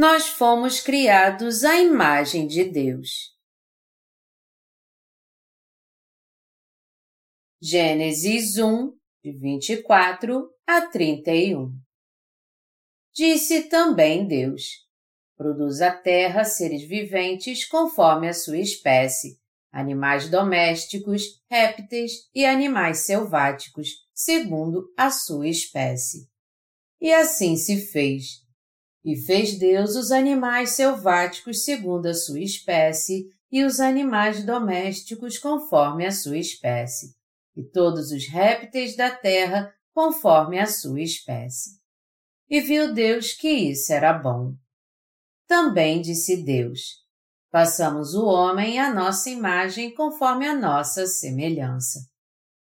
Nós fomos criados à imagem de Deus. Gênesis 1, de 24 a 31 Disse também Deus: Produz a terra seres viventes conforme a sua espécie, animais domésticos, répteis e animais selváticos, segundo a sua espécie. E assim se fez. E fez Deus os animais selváticos segundo a sua espécie e os animais domésticos conforme a sua espécie, e todos os répteis da terra conforme a sua espécie. E viu Deus que isso era bom. Também disse Deus: Façamos o homem à nossa imagem conforme a nossa semelhança.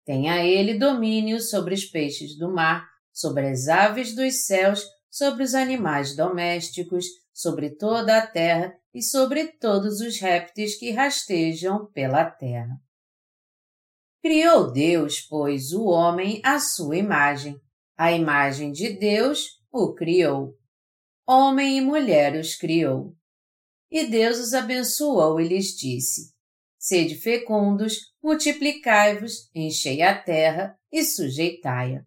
Tenha ele domínio sobre os peixes do mar, sobre as aves dos céus, sobre os animais domésticos, sobre toda a terra e sobre todos os répteis que rastejam pela terra. Criou Deus, pois, o homem à sua imagem. A imagem de Deus o criou. Homem e mulher os criou. E Deus os abençoou e lhes disse: Sede fecundos, multiplicai-vos, enchei a terra e sujeitai-a.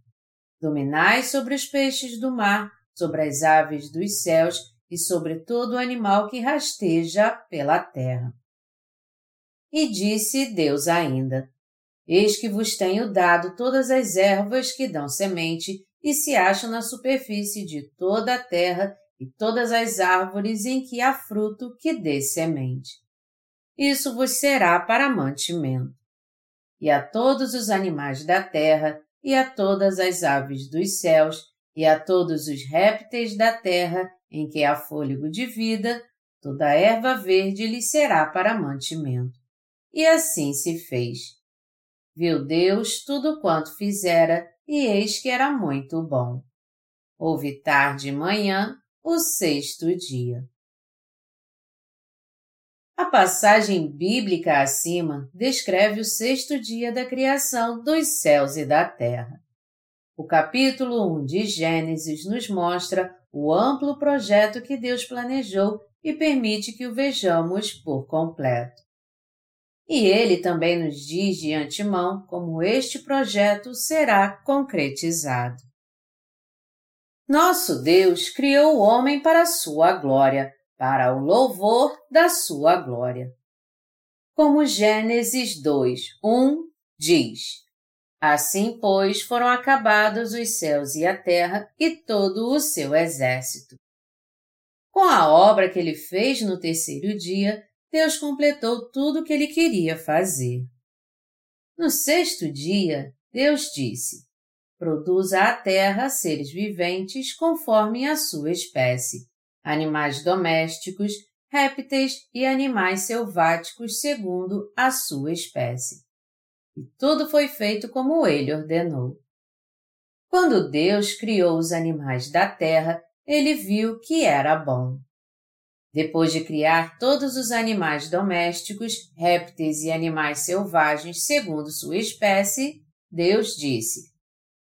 Dominai sobre os peixes do mar, sobre as aves dos céus e sobre todo animal que rasteja pela terra. E disse Deus ainda: Eis que vos tenho dado todas as ervas que dão semente e se acham na superfície de toda a terra e todas as árvores em que há fruto que dê semente. Isso vos será para mantimento. E a todos os animais da terra, e a todas as aves dos céus, e a todos os répteis da terra em que há fôlego de vida, toda erva verde lhe será para mantimento. E assim se fez. Viu Deus tudo quanto fizera, e eis que era muito bom. Houve tarde e manhã, o sexto dia. A passagem bíblica acima descreve o sexto dia da criação dos céus e da terra. O capítulo 1 de Gênesis nos mostra o amplo projeto que Deus planejou e permite que o vejamos por completo. E ele também nos diz de antemão como este projeto será concretizado. Nosso Deus criou o homem para a sua glória, para o louvor da sua glória. Como Gênesis 2, 1 diz: Assim, pois, foram acabados os céus e a terra e todo o seu exército. Com a obra que ele fez no terceiro dia, Deus completou tudo o que ele queria fazer. No sexto dia, Deus disse: Produza a terra seres viventes conforme a sua espécie, animais domésticos, répteis e animais selváticos segundo a sua espécie e tudo foi feito como ele ordenou. Quando Deus criou os animais da terra, ele viu que era bom. Depois de criar todos os animais domésticos, répteis e animais selvagens segundo sua espécie, Deus disse: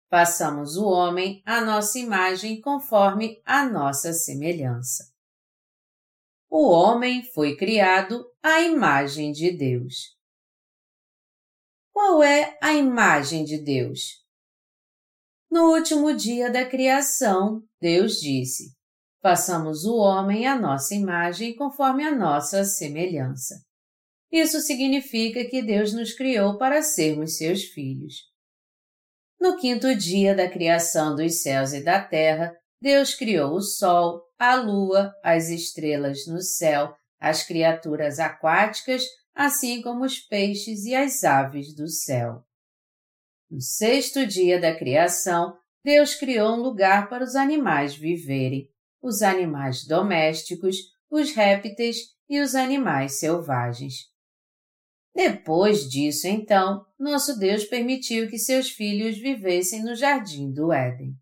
Façamos o homem à nossa imagem conforme a nossa semelhança. O homem foi criado à imagem de Deus. Qual é a imagem de Deus? No último dia da criação, Deus disse: Façamos o homem à nossa imagem conforme a nossa semelhança. Isso significa que Deus nos criou para sermos seus filhos. No quinto dia da criação dos céus e da terra, Deus criou o sol, a lua, as estrelas no céu, as criaturas aquáticas, assim como os peixes e as aves do céu. No sexto dia da criação, Deus criou um lugar para os animais viverem, os animais domésticos, os répteis e os animais selvagens. Depois disso, então, nosso Deus permitiu que seus filhos vivessem no jardim do Éden.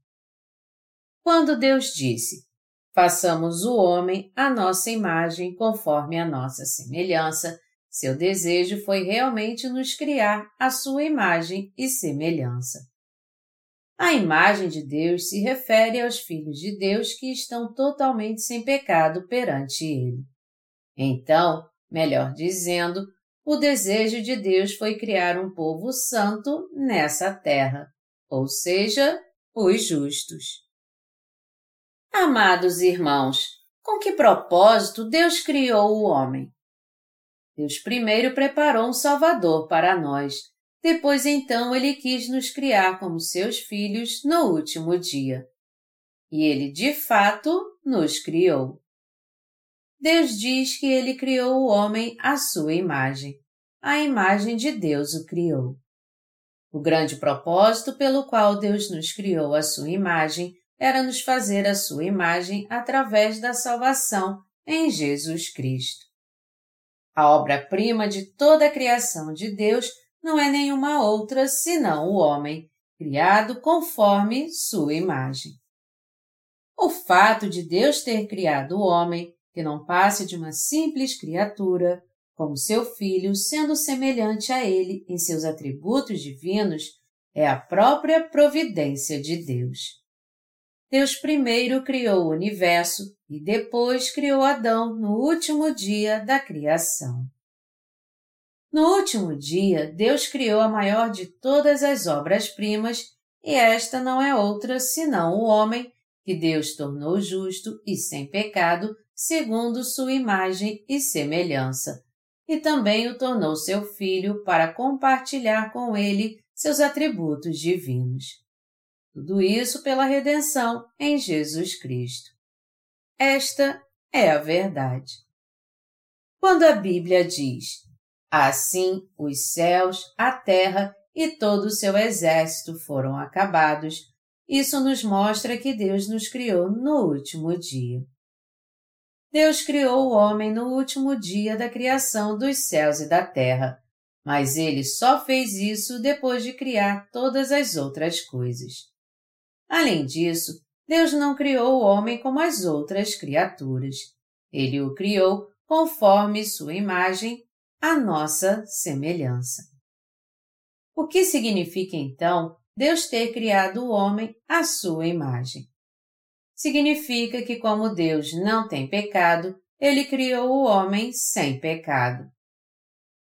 Quando Deus disse: Façamos o homem à nossa imagem conforme a nossa semelhança, seu desejo foi realmente nos criar à sua imagem e semelhança. A imagem de Deus se refere aos filhos de Deus que estão totalmente sem pecado perante Ele. Então, melhor dizendo, o desejo de Deus foi criar um povo santo nessa terra, ou seja, os justos. Amados irmãos, com que propósito Deus criou o homem? Deus primeiro preparou um Salvador para nós, depois então ele quis nos criar como seus filhos no último dia. E ele de fato nos criou. Deus diz que ele criou o homem à sua imagem. A imagem de Deus o criou. O grande propósito pelo qual Deus nos criou à sua imagem era nos fazer a sua imagem através da salvação em Jesus Cristo. A obra-prima de toda a criação de Deus não é nenhuma outra senão o homem, criado conforme sua imagem. O fato de Deus ter criado o homem, que não passe de uma simples criatura, como seu filho, sendo semelhante a ele em seus atributos divinos, é a própria providência de Deus. Deus primeiro criou o universo e depois criou Adão no último dia da criação. No último dia, Deus criou a maior de todas as obras-primas, e esta não é outra senão o homem, que Deus tornou justo e sem pecado, segundo sua imagem e semelhança, e também o tornou seu filho para compartilhar com ele seus atributos divinos. Tudo isso pela redenção em Jesus Cristo. Esta é a verdade. Quando a Bíblia diz Assim, os céus, a terra e todo o seu exército foram acabados. Isso nos mostra que Deus nos criou no último dia. Deus criou o homem no último dia da criação dos céus e da terra, mas ele só fez isso depois de criar todas as outras coisas. Além disso, Deus não criou o homem como as outras criaturas. Ele o criou conforme sua imagem a nossa semelhança. O que significa então Deus ter criado o homem à sua imagem? Significa que, como Deus não tem pecado, ele criou o homem sem pecado.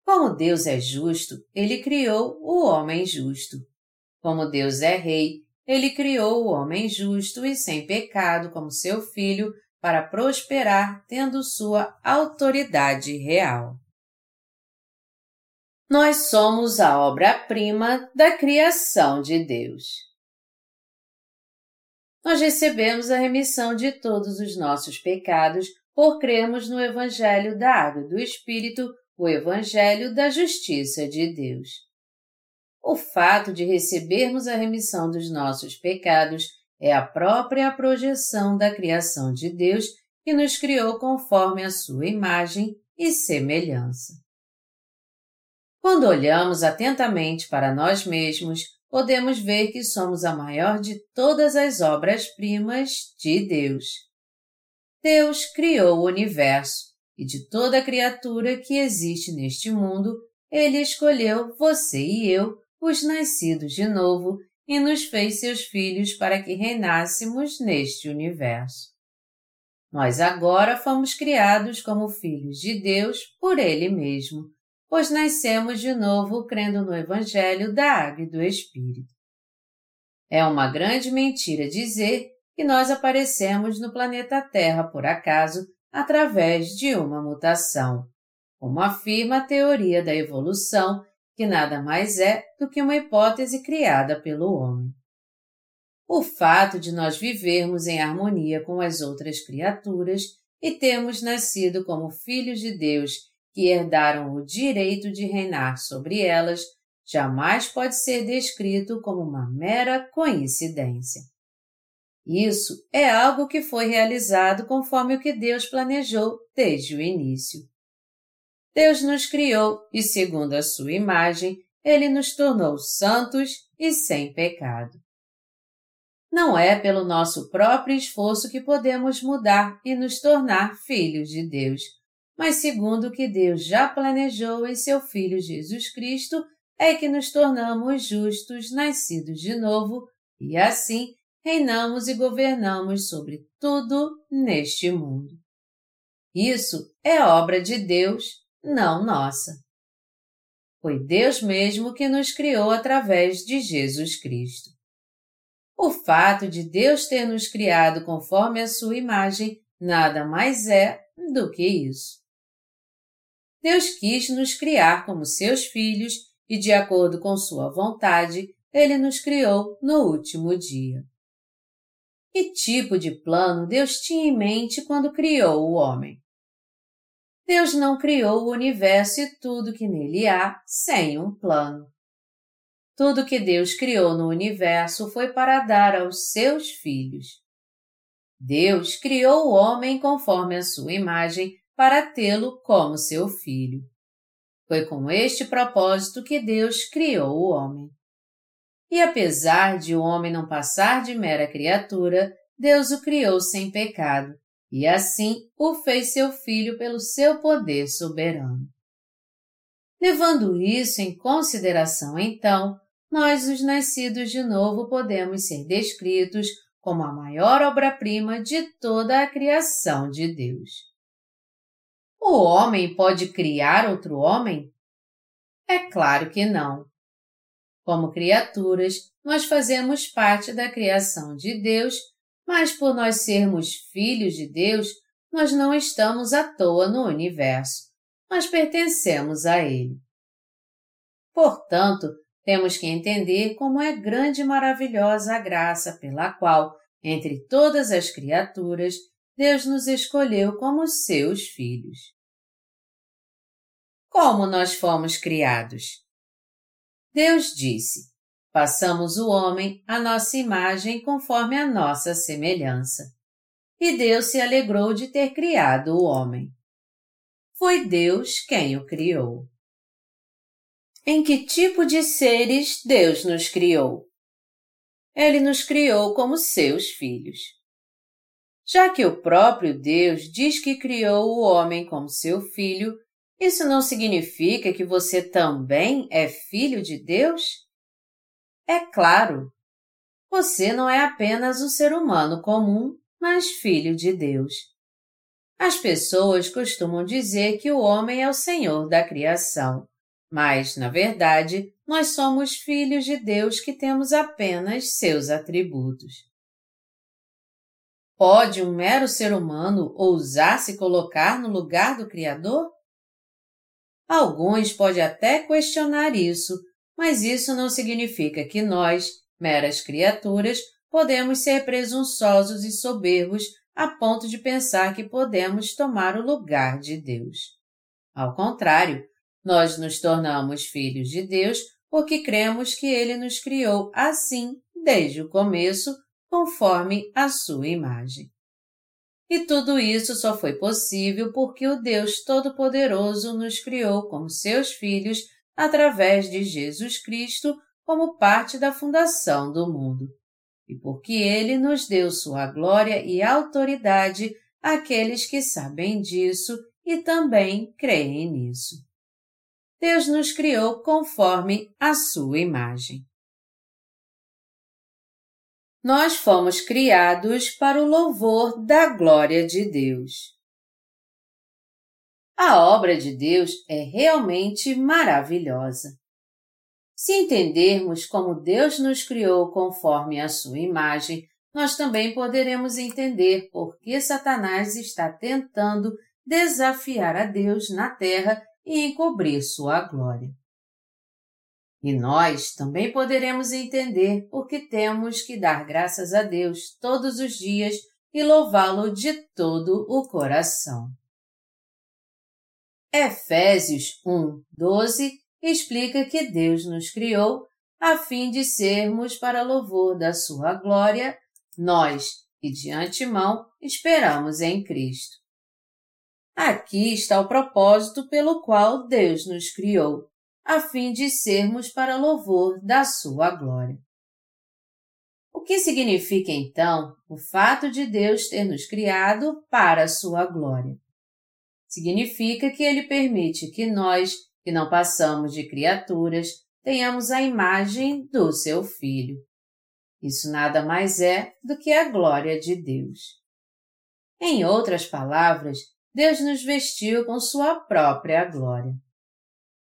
Como Deus é justo, ele criou o homem justo. Como Deus é rei, ele criou o homem justo e sem pecado como seu filho para prosperar tendo sua autoridade real. Nós somos a obra-prima da criação de Deus. Nós recebemos a remissão de todos os nossos pecados por crermos no Evangelho da Água e do Espírito, o Evangelho da Justiça de Deus. O fato de recebermos a remissão dos nossos pecados é a própria projeção da criação de Deus que nos criou conforme a sua imagem e semelhança. Quando olhamos atentamente para nós mesmos, podemos ver que somos a maior de todas as obras-primas de Deus. Deus criou o universo e de toda criatura que existe neste mundo, Ele escolheu você e eu, os nascidos de novo, e nos fez seus filhos para que reinássemos neste universo. Nós agora fomos criados como filhos de Deus por Ele mesmo, pois nascemos de novo crendo no Evangelho da Água e do Espírito. É uma grande mentira dizer que nós aparecemos no planeta Terra por acaso através de uma mutação, como afirma a teoria da evolução, que nada mais é do que uma hipótese criada pelo homem. O fato de nós vivermos em harmonia com as outras criaturas e termos nascido como filhos de Deus que herdaram o direito de reinar sobre elas, jamais pode ser descrito como uma mera coincidência. Isso é algo que foi realizado conforme o que Deus planejou desde o início. Deus nos criou e, segundo a sua imagem, ele nos tornou santos e sem pecado. Não é pelo nosso próprio esforço que podemos mudar e nos tornar filhos de Deus, mas segundo o que Deus já planejou em seu Filho Jesus Cristo, é que nos tornamos justos, nascidos de novo, e assim reinamos e governamos sobre tudo neste mundo. Isso é obra de Deus, não nossa. Foi Deus mesmo que nos criou através de Jesus Cristo. O fato de Deus ter nos criado conforme a sua imagem nada mais é do que isso. Deus quis nos criar como seus filhos e, de acordo com sua vontade, ele nos criou no último dia. Que tipo de plano Deus tinha em mente quando criou o homem? Deus não criou o universo e tudo que nele há sem um plano. Tudo que Deus criou no universo foi para dar aos seus filhos. Deus criou o homem conforme a sua imagem para tê-lo como seu filho. Foi com este propósito que Deus criou o homem. E apesar de o homem não passar de mera criatura, Deus o criou sem pecado, e assim o fez seu filho pelo seu poder soberano. Levando isso em consideração, então, nós, os nascidos de novo, podemos ser descritos como a maior obra-prima de toda a criação de Deus. O homem pode criar outro homem? É claro que não. Como criaturas, nós fazemos parte da criação de Deus, mas por nós sermos filhos de Deus, nós não estamos à toa no universo, nós pertencemos a Ele. Portanto, temos que entender como é grande e maravilhosa a graça pela qual, entre todas as criaturas, Deus nos escolheu como seus filhos. Como nós fomos criados? Deus disse: Passamos o homem à nossa imagem conforme a nossa semelhança. E Deus se alegrou de ter criado o homem. Foi Deus quem o criou. Em que tipo de seres Deus nos criou? Ele nos criou como seus filhos. Já que o próprio Deus diz que criou o homem como seu filho, isso não significa que você também é filho de Deus? É claro. Você não é apenas um ser humano comum, mas filho de Deus. As pessoas costumam dizer que o homem é o senhor da criação. Mas, na verdade, nós somos filhos de Deus que temos apenas seus atributos. Pode um mero ser humano ousar se colocar no lugar do Criador? Alguns podem até questionar isso, mas isso não significa que nós, meras criaturas, podemos ser presunçosos e soberbos a ponto de pensar que podemos tomar o lugar de Deus. Ao contrário, nós nos tornamos filhos de Deus porque cremos que Ele nos criou assim desde o começo, conforme a sua imagem. E tudo isso só foi possível porque o Deus Todo-Poderoso nos criou como seus filhos através de Jesus Cristo como parte da fundação do mundo. E porque Ele nos deu sua glória e autoridade àqueles que sabem disso e também creem nisso. Deus nos criou conforme a sua imagem. Nós fomos criados para o louvor da glória de Deus. A obra de Deus é realmente maravilhosa. Se entendermos como Deus nos criou conforme a sua imagem, nós também poderemos entender por que Satanás está tentando desafiar a Deus na terra e encobrir sua glória. E nós também poderemos entender por que temos que dar graças a Deus todos os dias e louvá-lo de todo o coração. Efésios 1, 12 explica que Deus nos criou a fim de sermos para louvor da sua glória, nós, que de antemão esperamos em Cristo. Aqui está o propósito pelo qual Deus nos criou, a fim de sermos para louvor da Sua glória. O que significa então o fato de Deus ter nos criado para a Sua glória? Significa que Ele permite que nós, que não passamos de criaturas, tenhamos a imagem do Seu Filho. Isso nada mais é do que a glória de Deus. Em outras palavras, Deus nos vestiu com Sua própria glória.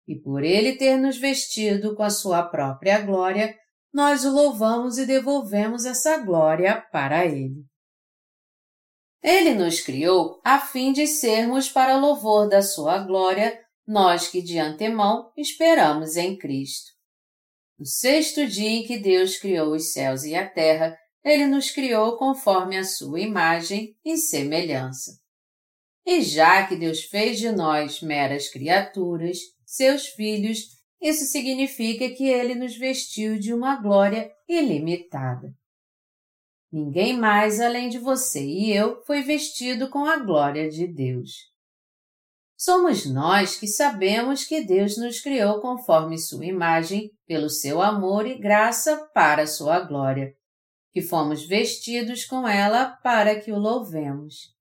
E por Ele ter nos vestido com a Sua própria glória, nós o louvamos e devolvemos essa glória para Ele. Ele nos criou a fim de sermos para louvor da Sua glória, nós que de antemão esperamos em Cristo. No sexto dia em que Deus criou os céus e a terra, Ele nos criou conforme a Sua imagem e semelhança. E já que Deus fez de nós meras criaturas, seus filhos, isso significa que Ele nos vestiu de uma glória ilimitada. Ninguém mais além de você e eu foi vestido com a glória de Deus. Somos nós que sabemos que Deus nos criou conforme Sua imagem, pelo seu amor e graça para Sua glória, que fomos vestidos com ela para que o louvemos.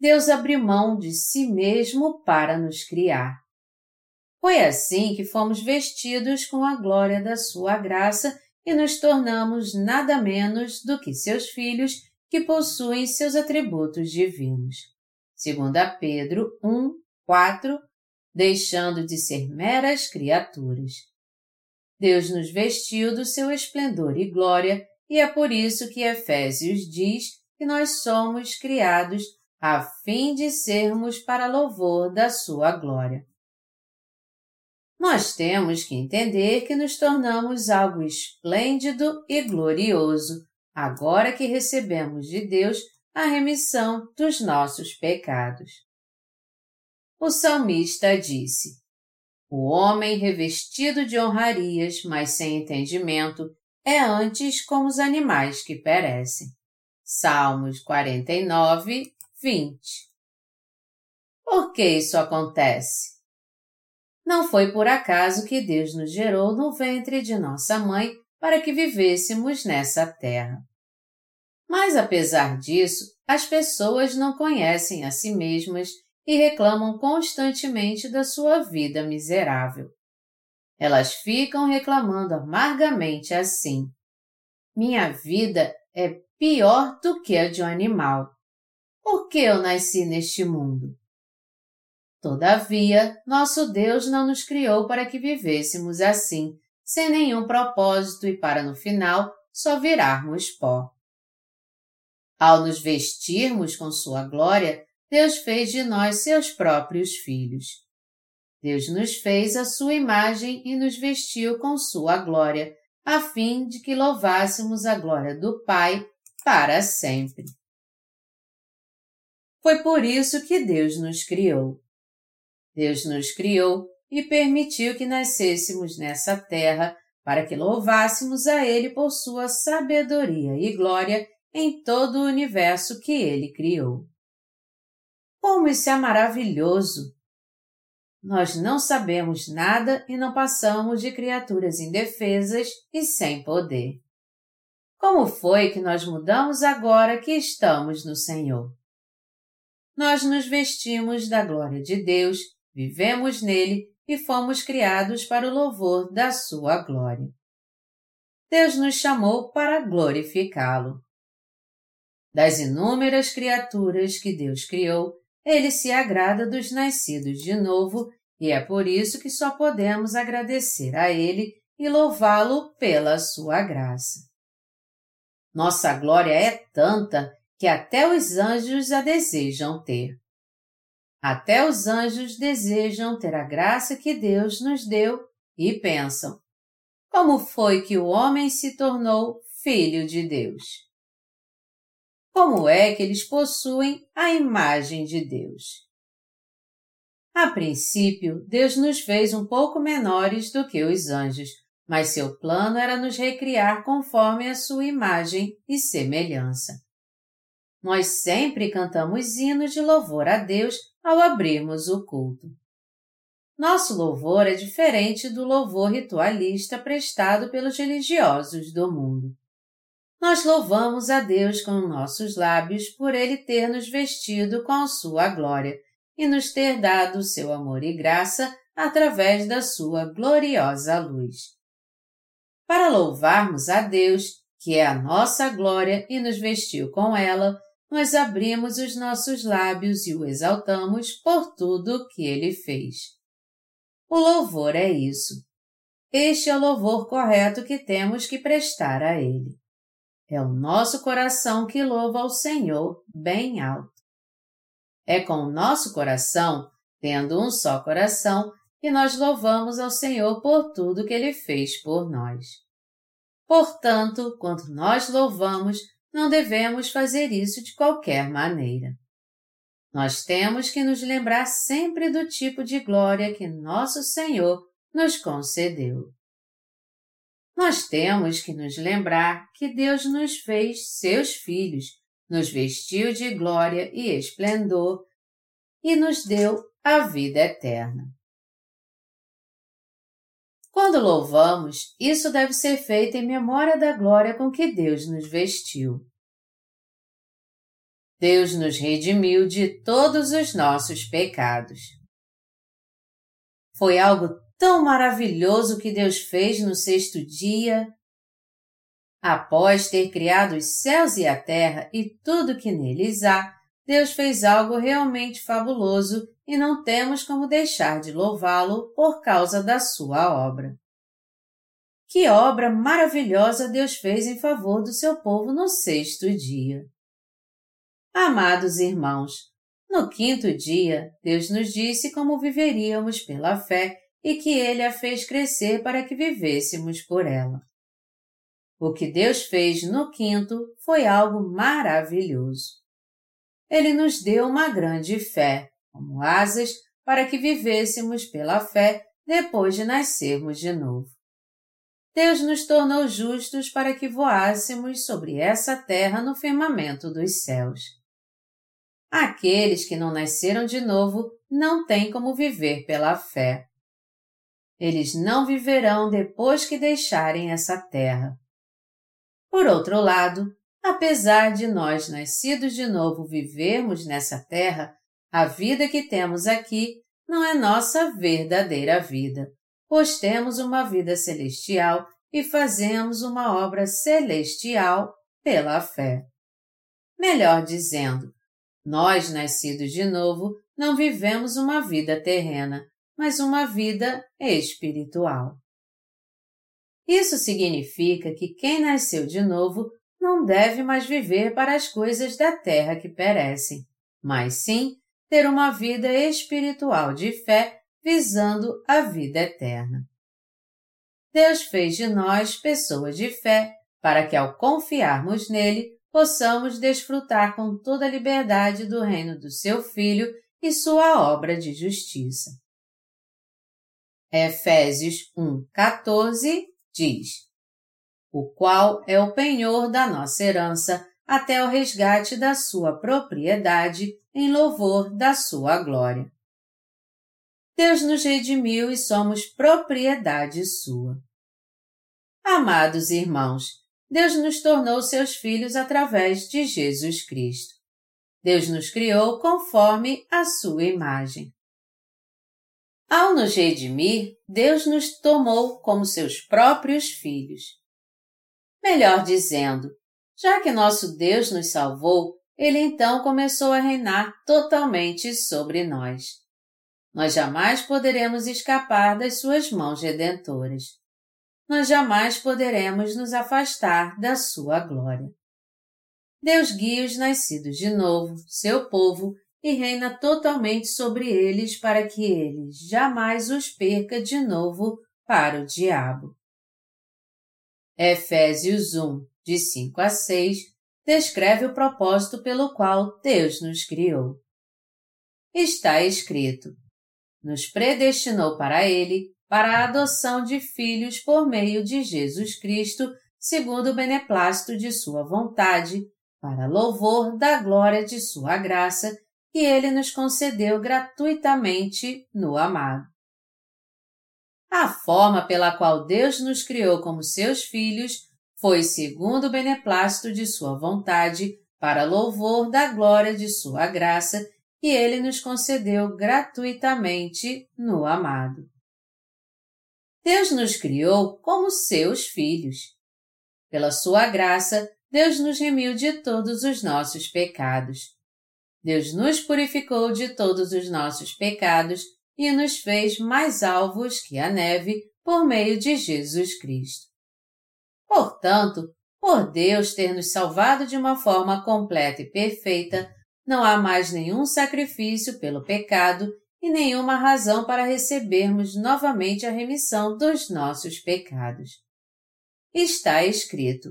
Deus abriu mão de si mesmo para nos criar. Foi assim que fomos vestidos com a glória da Sua graça e nos tornamos nada menos do que seus filhos que possuem seus atributos divinos. Segundo Pedro 1, 4, deixando de ser meras criaturas. Deus nos vestiu do seu esplendor e glória, e é por isso que Efésios diz que nós somos criados a fim de sermos para louvor da sua glória nós temos que entender que nos tornamos algo esplêndido e glorioso agora que recebemos de Deus a remissão dos nossos pecados. O salmista disse: O homem revestido de honrarias, mas sem entendimento, é antes como os animais que perecem. Salmos 49, 20. Por que isso acontece? Não foi por acaso que Deus nos gerou no ventre de nossa mãe para que vivêssemos nessa terra. Mas apesar disso, as pessoas não conhecem a si mesmas e reclamam constantemente da sua vida miserável. Elas ficam reclamando amargamente assim. Minha vida é pior do que a de um animal. Por que eu nasci neste mundo? Todavia, nosso Deus não nos criou para que vivêssemos assim, sem nenhum propósito e para no final só virarmos pó. Ao nos vestirmos com Sua glória, Deus fez de nós seus próprios filhos. Deus nos fez a Sua imagem e nos vestiu com Sua glória, a fim de que louvássemos a glória do Pai para sempre. Foi por isso que Deus nos criou. Deus nos criou e permitiu que nascêssemos nessa terra para que louvássemos a Ele por sua sabedoria e glória em todo o universo que Ele criou. Como isso é maravilhoso! Nós não sabemos nada e não passamos de criaturas indefesas e sem poder. Como foi que nós mudamos agora que estamos no Senhor? Nós nos vestimos da glória de Deus vivemos nele e fomos criados para o louvor da sua glória. Deus nos chamou para glorificá-lo. Das inúmeras criaturas que Deus criou, ele se agrada dos nascidos de novo e é por isso que só podemos agradecer a ele e louvá-lo pela sua graça. Nossa glória é tanta que até os anjos a desejam ter. Até os anjos desejam ter a graça que Deus nos deu e pensam: como foi que o homem se tornou filho de Deus? Como é que eles possuem a imagem de Deus? A princípio, Deus nos fez um pouco menores do que os anjos, mas seu plano era nos recriar conforme a sua imagem e semelhança. Nós sempre cantamos hinos de louvor a Deus ao abrirmos o culto. Nosso louvor é diferente do louvor ritualista prestado pelos religiosos do mundo. Nós louvamos a Deus com nossos lábios por Ele ter nos vestido com sua glória e nos ter dado seu amor e graça através da sua gloriosa luz. Para louvarmos a Deus, que é a nossa glória e nos vestiu com ela, nós abrimos os nossos lábios e o exaltamos por tudo que ele fez. O louvor é isso. Este é o louvor correto que temos que prestar a ele. É o nosso coração que louva ao Senhor bem alto. É com o nosso coração, tendo um só coração, que nós louvamos ao Senhor por tudo que Ele fez por nós. Portanto, quando nós louvamos, não devemos fazer isso de qualquer maneira. Nós temos que nos lembrar sempre do tipo de glória que nosso Senhor nos concedeu. Nós temos que nos lembrar que Deus nos fez seus filhos, nos vestiu de glória e esplendor e nos deu a vida eterna. Quando louvamos, isso deve ser feito em memória da glória com que Deus nos vestiu. Deus nos redimiu de todos os nossos pecados. Foi algo tão maravilhoso que Deus fez no sexto dia. Após ter criado os céus e a terra e tudo que neles há, Deus fez algo realmente fabuloso e não temos como deixar de louvá-lo por causa da sua obra. Que obra maravilhosa Deus fez em favor do seu povo no sexto dia. Amados irmãos, no quinto dia, Deus nos disse como viveríamos pela fé e que Ele a fez crescer para que vivêssemos por ela. O que Deus fez no quinto foi algo maravilhoso. Ele nos deu uma grande fé, como asas, para que vivêssemos pela fé depois de nascermos de novo. Deus nos tornou justos para que voássemos sobre essa terra no firmamento dos céus. Aqueles que não nasceram de novo não têm como viver pela fé. Eles não viverão depois que deixarem essa terra. Por outro lado, apesar de nós nascidos de novo vivermos nessa terra, a vida que temos aqui não é nossa verdadeira vida, pois temos uma vida celestial e fazemos uma obra celestial pela fé. Melhor dizendo, nós, nascidos de novo, não vivemos uma vida terrena, mas uma vida espiritual. Isso significa que quem nasceu de novo não deve mais viver para as coisas da terra que perecem, mas sim ter uma vida espiritual de fé visando a vida eterna. Deus fez de nós pessoas de fé para que, ao confiarmos nele, possamos desfrutar com toda a liberdade do reino do seu Filho e sua obra de justiça. Efésios 1,14 diz: O qual é o penhor da nossa herança até o resgate da sua propriedade em louvor da sua glória. Deus nos redimiu e somos propriedade sua. Amados irmãos, Deus nos tornou seus filhos através de Jesus Cristo. Deus nos criou conforme a sua imagem. Ao nos redimir, Deus nos tomou como seus próprios filhos. Melhor dizendo, já que nosso Deus nos salvou, ele então começou a reinar totalmente sobre nós. Nós jamais poderemos escapar das suas mãos redentoras. Nós jamais poderemos nos afastar da sua glória. Deus guia os nascidos de novo, seu povo, e reina totalmente sobre eles para que ele jamais os perca de novo para o diabo. Efésios 1, de 5 a 6, descreve o propósito pelo qual Deus nos criou. Está escrito: Nos predestinou para Ele, para a adoção de filhos por meio de Jesus Cristo, segundo o beneplácito de Sua vontade, para louvor da glória de Sua graça, que Ele nos concedeu gratuitamente no amado. A forma pela qual Deus nos criou como seus filhos foi segundo o beneplácito de sua vontade, para louvor da glória de sua graça, que ele nos concedeu gratuitamente no amado. Deus nos criou como seus filhos. Pela sua graça, Deus nos remiu de todos os nossos pecados. Deus nos purificou de todos os nossos pecados e nos fez mais alvos que a neve por meio de Jesus Cristo. Portanto, por Deus ter nos salvado de uma forma completa e perfeita, não há mais nenhum sacrifício pelo pecado e nenhuma razão para recebermos novamente a remissão dos nossos pecados. Está escrito: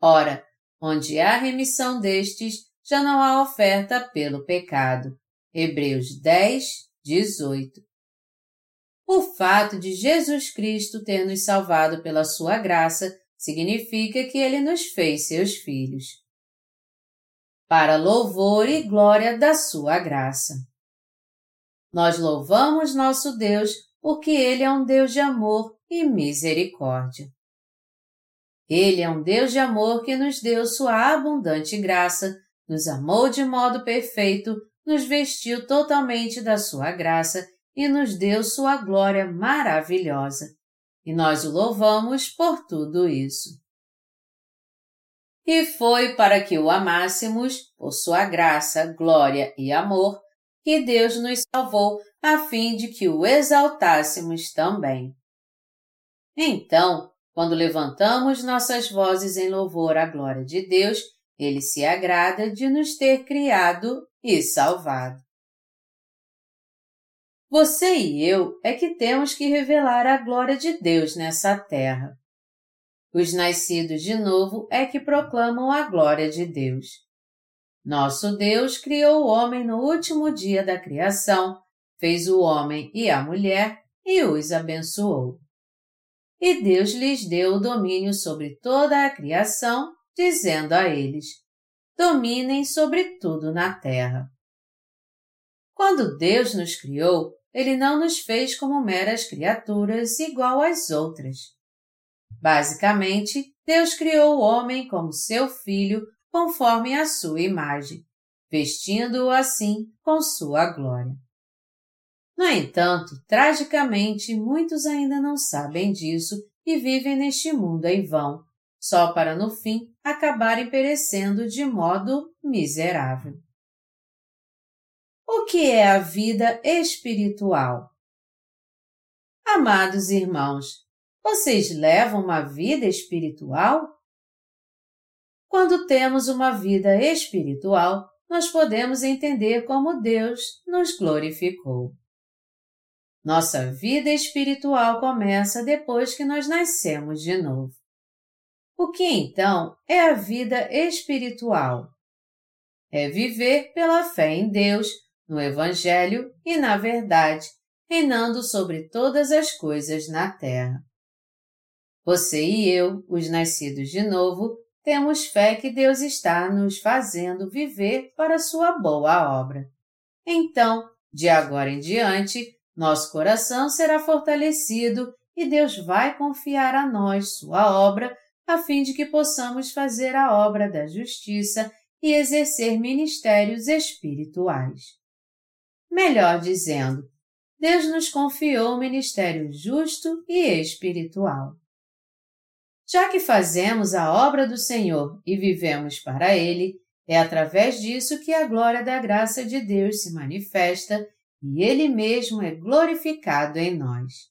Ora, onde há remissão destes, já não há oferta pelo pecado. Hebreus 10, 18. O fato de Jesus Cristo ter nos salvado pela sua graça significa que ele nos fez seus filhos. Para louvor e glória da sua graça. Nós louvamos nosso Deus porque Ele é um Deus de amor e misericórdia. Ele é um Deus de amor que nos deu sua abundante graça, nos amou de modo perfeito, nos vestiu totalmente da sua graça e nos deu sua glória maravilhosa. E nós o louvamos por tudo isso. E foi para que o amássemos, por sua graça, glória e amor, que Deus nos salvou a fim de que o exaltássemos também. Então, quando levantamos nossas vozes em louvor à glória de Deus, Ele se agrada de nos ter criado e salvado. Você e eu é que temos que revelar a glória de Deus nessa terra. Os nascidos de novo é que proclamam a glória de Deus. Nosso Deus criou o homem no último dia da criação, fez o homem e a mulher e os abençoou. E Deus lhes deu o domínio sobre toda a criação, dizendo a eles: Dominem sobre tudo na terra. Quando Deus nos criou, Ele não nos fez como meras criaturas igual às outras. Basicamente, Deus criou o homem como seu filho conforme a sua imagem, vestindo-o assim com sua glória. No entanto, tragicamente, muitos ainda não sabem disso e vivem neste mundo em vão, só para no fim acabarem perecendo de modo miserável. O que é a vida espiritual? Amados irmãos, vocês levam uma vida espiritual? Quando temos uma vida espiritual, nós podemos entender como Deus nos glorificou. Nossa vida espiritual começa depois que nós nascemos de novo. O que então é a vida espiritual? É viver pela fé em Deus, no Evangelho e na verdade, reinando sobre todas as coisas na terra. Você e eu, os nascidos de novo, temos fé que Deus está nos fazendo viver para sua boa obra. Então, de agora em diante, nosso coração será fortalecido e Deus vai confiar a nós sua obra, a fim de que possamos fazer a obra da justiça e exercer ministérios espirituais. Melhor dizendo, Deus nos confiou o ministério justo e espiritual. Já que fazemos a obra do Senhor e vivemos para Ele, é através disso que a glória da graça de Deus se manifesta e Ele mesmo é glorificado em nós.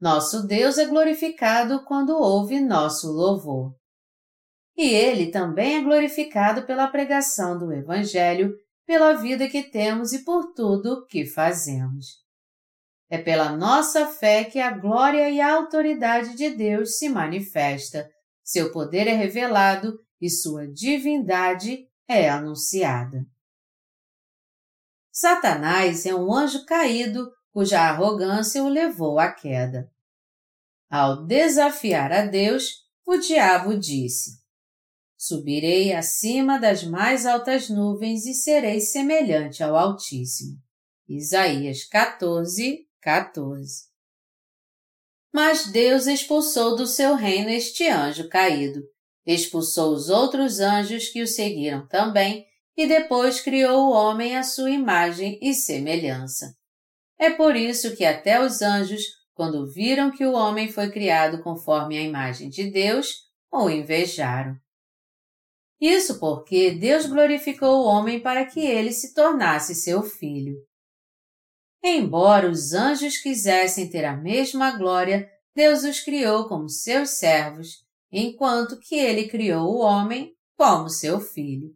Nosso Deus é glorificado quando ouve nosso louvor. E Ele também é glorificado pela pregação do Evangelho, pela vida que temos e por tudo que fazemos. É pela nossa fé que a glória e a autoridade de Deus se manifesta, seu poder é revelado e sua divindade é anunciada. Satanás é um anjo caído cuja arrogância o levou à queda. Ao desafiar a Deus, o diabo disse: Subirei acima das mais altas nuvens e serei semelhante ao Altíssimo. Isaías 14, 14. Mas Deus expulsou do seu reino este anjo caído, expulsou os outros anjos que o seguiram também, e depois criou o homem à sua imagem e semelhança. É por isso que até os anjos, quando viram que o homem foi criado conforme a imagem de Deus, o invejaram. Isso porque Deus glorificou o homem para que ele se tornasse seu filho. Embora os anjos quisessem ter a mesma glória, Deus os criou como seus servos, enquanto que ele criou o homem como seu filho.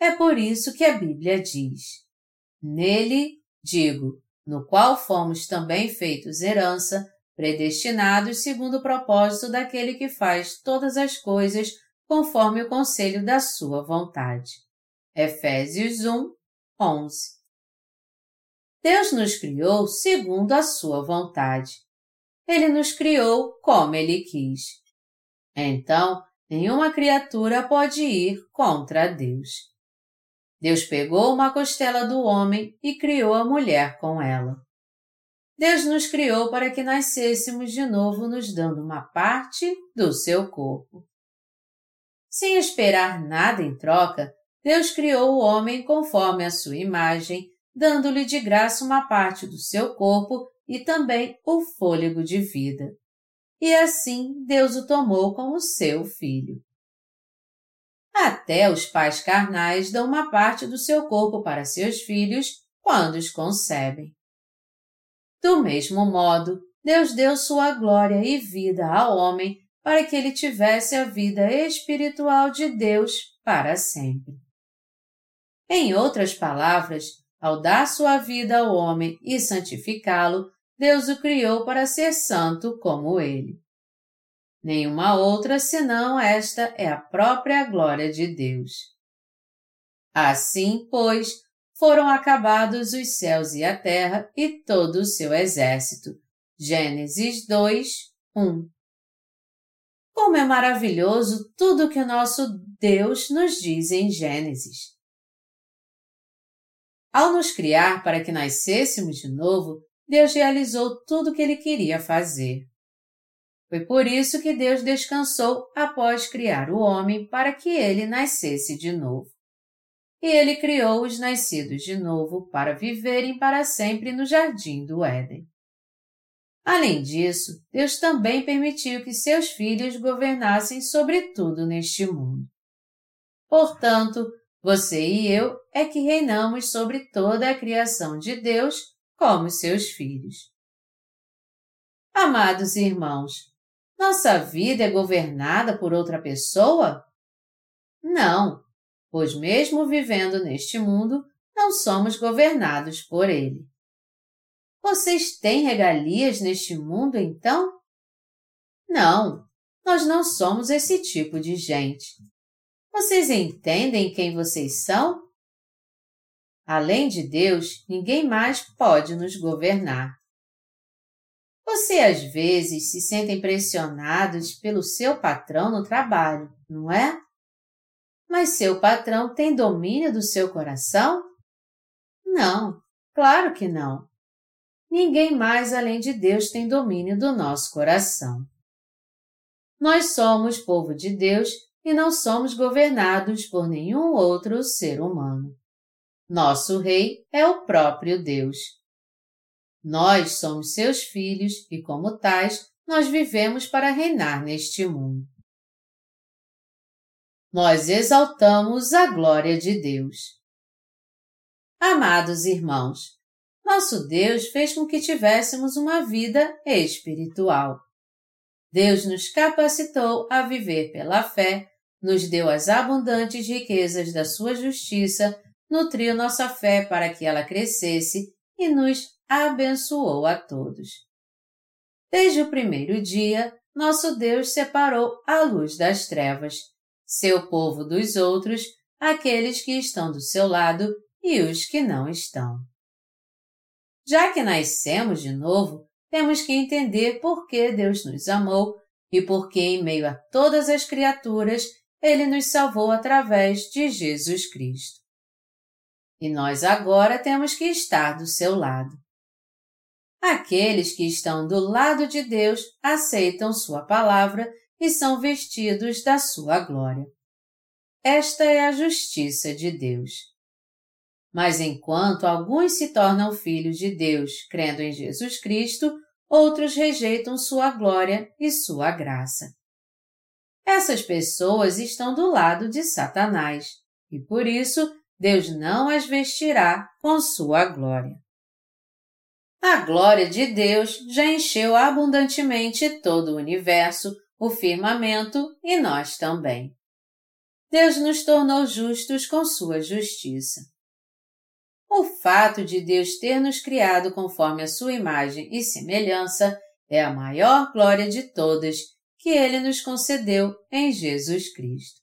É por isso que a Bíblia diz: Nele, digo, no qual fomos também feitos herança, predestinados segundo o propósito daquele que faz todas as coisas conforme o conselho da sua vontade. Efésios 1, 11 Deus nos criou segundo a sua vontade. Ele nos criou como Ele quis. Então, nenhuma criatura pode ir contra Deus. Deus pegou uma costela do homem e criou a mulher com ela. Deus nos criou para que nascêssemos de novo, nos dando uma parte do seu corpo. Sem esperar nada em troca, Deus criou o homem conforme a sua imagem, dando-lhe de graça uma parte do seu corpo e também o fôlego de vida. E assim Deus o tomou como seu filho. Até os pais carnais dão uma parte do seu corpo para seus filhos quando os concebem. Do mesmo modo, Deus deu sua glória e vida ao homem para que ele tivesse a vida espiritual de Deus para sempre. Em outras palavras, ao dar sua vida ao homem e santificá-lo, Deus o criou para ser santo como ele. Nenhuma outra senão esta é a própria glória de Deus. Assim, pois, foram acabados os céus e a terra e todo o seu exército. Gênesis 2, 1. Como é maravilhoso tudo que o nosso Deus nos diz em Gênesis. Ao nos criar para que nascêssemos de novo, Deus realizou tudo o que ele queria fazer. Foi por isso que Deus descansou após criar o homem para que ele nascesse de novo. E ele criou os nascidos de novo para viverem para sempre no jardim do Éden. Além disso, Deus também permitiu que seus filhos governassem sobre tudo neste mundo. Portanto, você e eu é que reinamos sobre toda a criação de Deus como seus filhos. Amados irmãos, nossa vida é governada por outra pessoa? Não, pois mesmo vivendo neste mundo, não somos governados por ele. Vocês têm regalias neste mundo, então? Não, nós não somos esse tipo de gente. Vocês entendem quem vocês são? Além de Deus, ninguém mais pode nos governar. Você às vezes se sente impressionado pelo seu patrão no trabalho, não é? Mas seu patrão tem domínio do seu coração? Não, claro que não. Ninguém mais além de Deus tem domínio do nosso coração. Nós somos povo de Deus e não somos governados por nenhum outro ser humano. Nosso Rei é o próprio Deus. Nós somos seus filhos e, como tais, nós vivemos para reinar neste mundo. Nós exaltamos a glória de Deus. Amados irmãos, nosso Deus fez com que tivéssemos uma vida espiritual. Deus nos capacitou a viver pela fé, nos deu as abundantes riquezas da sua justiça, nutriu nossa fé para que ela crescesse e nos abençoou a todos. Desde o primeiro dia, nosso Deus separou a luz das trevas, seu povo dos outros, aqueles que estão do seu lado e os que não estão. Já que nascemos de novo, temos que entender por que Deus nos amou e por que, em meio a todas as criaturas, Ele nos salvou através de Jesus Cristo. E nós agora temos que estar do seu lado. Aqueles que estão do lado de Deus aceitam Sua palavra e são vestidos da Sua glória. Esta é a justiça de Deus. Mas enquanto alguns se tornam filhos de Deus crendo em Jesus Cristo, outros rejeitam sua glória e sua graça. Essas pessoas estão do lado de Satanás e por isso Deus não as vestirá com sua glória. A glória de Deus já encheu abundantemente todo o universo, o firmamento e nós também. Deus nos tornou justos com sua justiça. O fato de Deus ter nos criado conforme a sua imagem e semelhança é a maior glória de todas que ele nos concedeu em Jesus Cristo.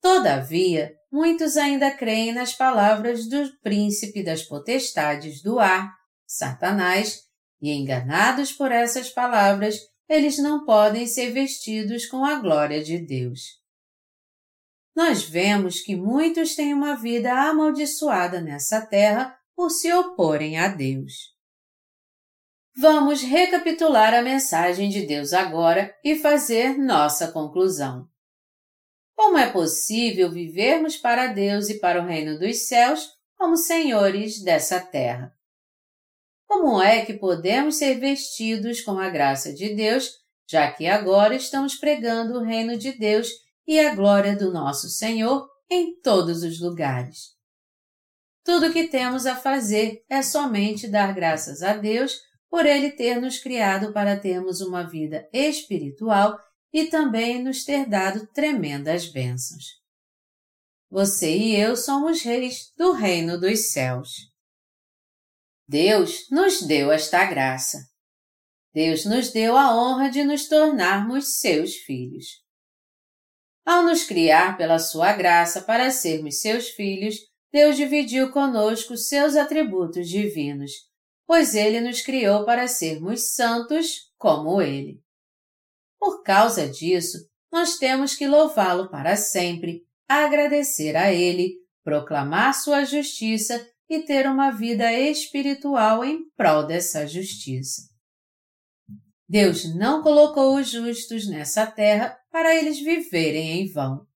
Todavia, muitos ainda creem nas palavras do príncipe das potestades do ar, Satanás, e enganados por essas palavras, eles não podem ser vestidos com a glória de Deus. Nós vemos que muitos têm uma vida amaldiçoada nessa terra por se oporem a Deus. Vamos recapitular a mensagem de Deus agora e fazer nossa conclusão. Como é possível vivermos para Deus e para o reino dos céus como senhores dessa terra? Como é que podemos ser vestidos com a graça de Deus, já que agora estamos pregando o reino de Deus e a glória do nosso Senhor em todos os lugares? Tudo o que temos a fazer é somente dar graças a Deus por Ele ter nos criado para termos uma vida espiritual e também nos ter dado tremendas bênçãos. Você e eu somos reis do reino dos céus. Deus nos deu esta graça. Deus nos deu a honra de nos tornarmos seus filhos. Ao nos criar pela sua graça para sermos seus filhos, Deus dividiu conosco seus atributos divinos, pois ele nos criou para sermos santos como ele. Por causa disso, nós temos que louvá-lo para sempre, agradecer a ele, proclamar sua justiça e ter uma vida espiritual em prol dessa justiça. Deus não colocou os justos nessa terra para eles viverem em vão.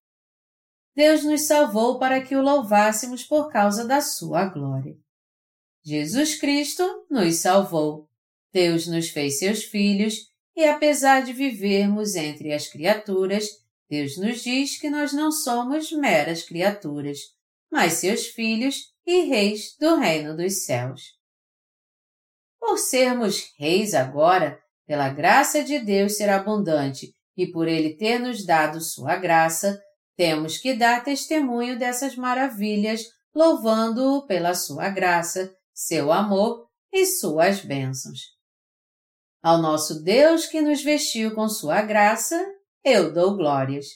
Deus nos salvou para que o louvássemos por causa da sua glória. Jesus Cristo nos salvou. Deus nos fez seus filhos e apesar de vivermos entre as criaturas, Deus nos diz que nós não somos meras criaturas, mas seus filhos e reis do reino dos céus. Por sermos reis agora, pela graça de Deus ser abundante e por Ele ter nos dado sua graça, temos que dar testemunho dessas maravilhas, louvando-o pela sua graça, seu amor e suas bênçãos. Ao nosso Deus que nos vestiu com sua graça, eu dou glórias.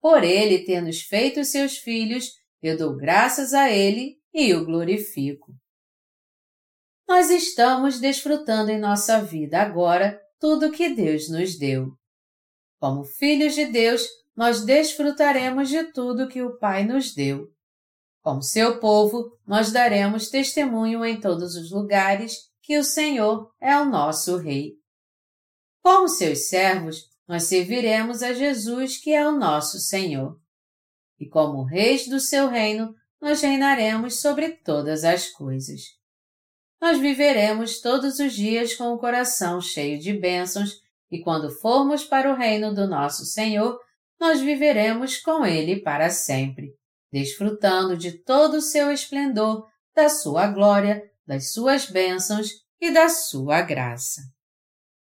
Por ele ter nos feito seus filhos, eu dou graças a ele e o glorifico. Nós estamos desfrutando em nossa vida agora tudo que Deus nos deu. Como filhos de Deus, nós desfrutaremos de tudo que o Pai nos deu. Como seu povo, nós daremos testemunho em todos os lugares que o Senhor é o nosso Rei. Como seus servos, nós serviremos a Jesus, que é o nosso Senhor. E como reis do seu reino, nós reinaremos sobre todas as coisas. Nós viveremos todos os dias com o coração cheio de bênçãos, e quando formos para o reino do nosso Senhor, nós viveremos com Ele para sempre desfrutando de todo o seu esplendor, da sua glória, das suas bênçãos e da sua graça.